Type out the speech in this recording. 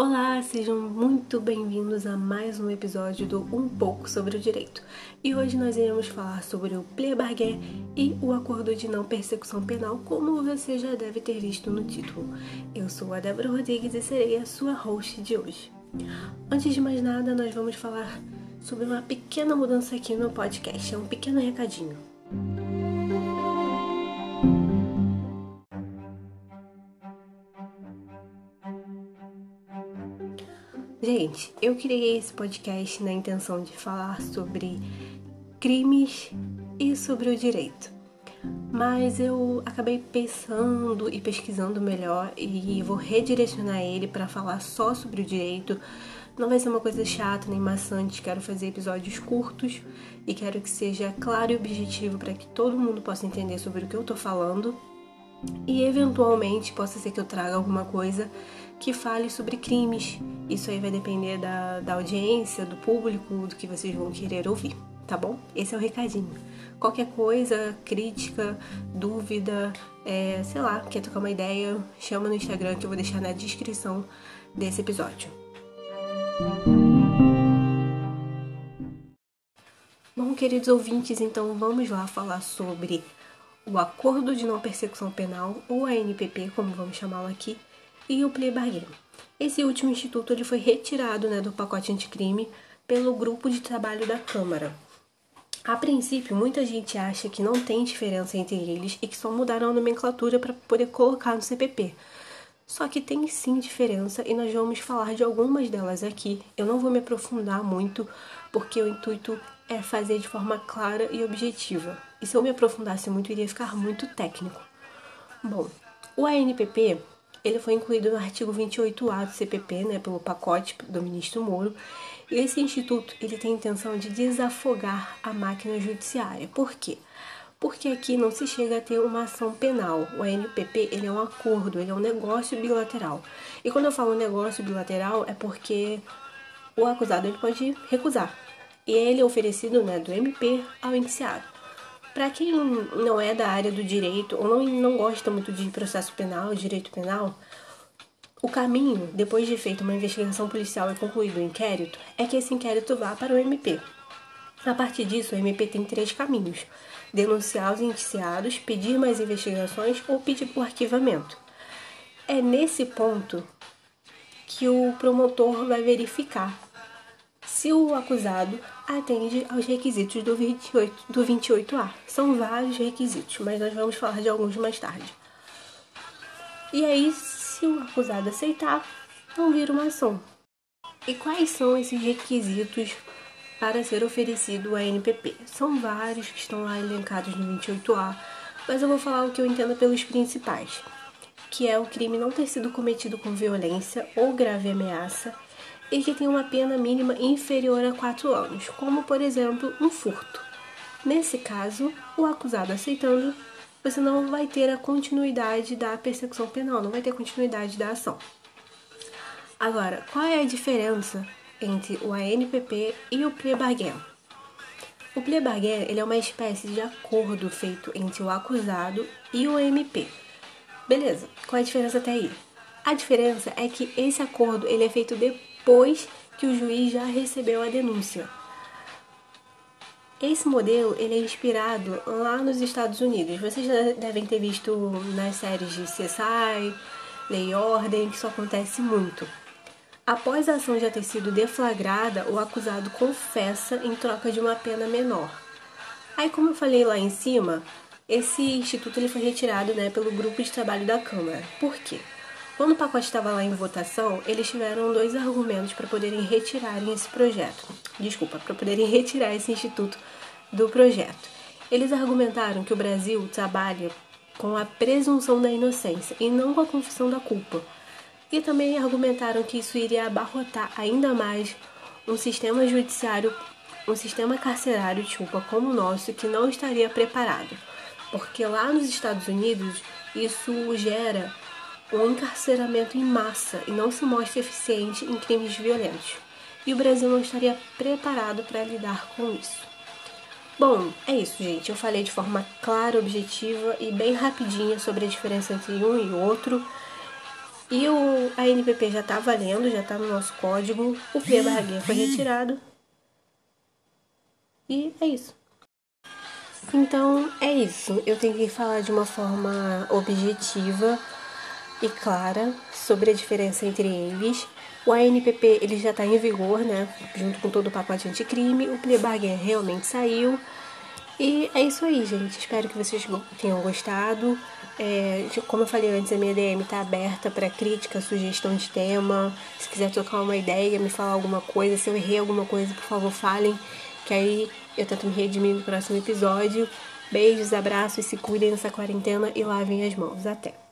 Olá, sejam muito bem-vindos a mais um episódio do Um pouco sobre o Direito. E hoje nós iremos falar sobre o plea e o acordo de não persecução penal, como você já deve ter visto no título. Eu sou a Débora Rodrigues e serei a sua host de hoje. Antes de mais nada, nós vamos falar sobre uma pequena mudança aqui no podcast, é um pequeno recadinho. Gente, eu criei esse podcast na intenção de falar sobre crimes e sobre o direito. Mas eu acabei pensando e pesquisando melhor e vou redirecionar ele para falar só sobre o direito. Não vai ser uma coisa chata nem maçante, quero fazer episódios curtos e quero que seja claro e objetivo para que todo mundo possa entender sobre o que eu tô falando. E eventualmente possa ser que eu traga alguma coisa que fale sobre crimes. Isso aí vai depender da, da audiência, do público, do que vocês vão querer ouvir, tá bom? Esse é o recadinho. Qualquer coisa, crítica, dúvida, é, sei lá, quer trocar uma ideia, chama no Instagram que eu vou deixar na descrição desse episódio. Bom, queridos ouvintes, então vamos lá falar sobre o Acordo de Não Persecução Penal, ou ANPP, como vamos chamá-lo aqui, e o plea bargain. Esse último instituto ele foi retirado né, do pacote anticrime pelo grupo de trabalho da Câmara. A princípio, muita gente acha que não tem diferença entre eles e que só mudaram a nomenclatura para poder colocar no CPP. Só que tem sim diferença e nós vamos falar de algumas delas aqui. Eu não vou me aprofundar muito porque o intuito é fazer de forma clara e objetiva. E se eu me aprofundasse muito, iria ficar muito técnico. Bom, o ANPP ele foi incluído no artigo 28A do CPP, né, pelo pacote do ministro Moro. E esse instituto ele tem a intenção de desafogar a máquina judiciária. Por quê? Porque aqui não se chega a ter uma ação penal. O ANPP ele é um acordo, ele é um negócio bilateral. E quando eu falo negócio bilateral é porque o acusado ele pode recusar. E ele é oferecido né, do MP ao indiciado. Para quem não é da área do direito ou não, não gosta muito de processo penal, direito penal, o caminho, depois de feita uma investigação policial e concluído o inquérito, é que esse inquérito vá para o MP. A partir disso, o MP tem três caminhos: denunciar os indiciados, pedir mais investigações ou pedir por arquivamento. É nesse ponto que o promotor vai verificar se o acusado atende aos requisitos do, 28, do 28A. São vários requisitos, mas nós vamos falar de alguns mais tarde. E aí, se o acusado aceitar, não vira uma ação. E quais são esses requisitos para ser oferecido a NPP? São vários que estão lá elencados no 28A, mas eu vou falar o que eu entendo pelos principais, que é o crime não ter sido cometido com violência ou grave ameaça e que tem uma pena mínima inferior a 4 anos, como por exemplo um furto. Nesse caso, o acusado aceitando, você não vai ter a continuidade da persecução penal, não vai ter continuidade da ação. Agora, qual é a diferença entre o ANPP e o plea bargain? O plea bargain ele é uma espécie de acordo feito entre o acusado e o MP. Beleza, qual é a diferença até aí? A diferença é que esse acordo ele é feito depois depois que o juiz já recebeu a denúncia. Esse modelo ele é inspirado lá nos Estados Unidos. Vocês devem ter visto nas séries de CSI, Lei e Ordem, que isso acontece muito. Após a ação já ter sido deflagrada, o acusado confessa em troca de uma pena menor. Aí, como eu falei lá em cima, esse instituto ele foi retirado né, pelo grupo de trabalho da Câmara. Por quê? Quando o pacote estava lá em votação, eles tiveram dois argumentos para poderem retirarem esse projeto. Desculpa, para poderem retirar esse instituto do projeto. Eles argumentaram que o Brasil trabalha com a presunção da inocência e não com a confissão da culpa. E também argumentaram que isso iria abarrotar ainda mais um sistema judiciário, um sistema carcerário, desculpa, como o nosso, que não estaria preparado. Porque lá nos Estados Unidos isso gera um encarceramento em massa e não se mostra eficiente em crimes violentos. E o Brasil não estaria preparado para lidar com isso. Bom, é isso, gente. Eu falei de forma clara, objetiva e bem rapidinha sobre a diferença entre um e outro. E o, a NPP já tá valendo, já tá no nosso código. O pré barguinha foi retirado. E é isso. Então é isso. Eu tenho que falar de uma forma objetiva e clara sobre a diferença entre eles. O ANPP ele já está em vigor, né? Junto com todo o pacote anticrime. O plea bargain realmente saiu. E é isso aí, gente. Espero que vocês tenham gostado. É, como eu falei antes, a minha DM está aberta para crítica, sugestão de tema. Se quiser trocar uma ideia, me falar alguma coisa, se eu errei alguma coisa, por favor, falem. Que aí eu tento me redimir no próximo episódio. Beijos, abraços, se cuidem nessa quarentena e lavem as mãos. Até!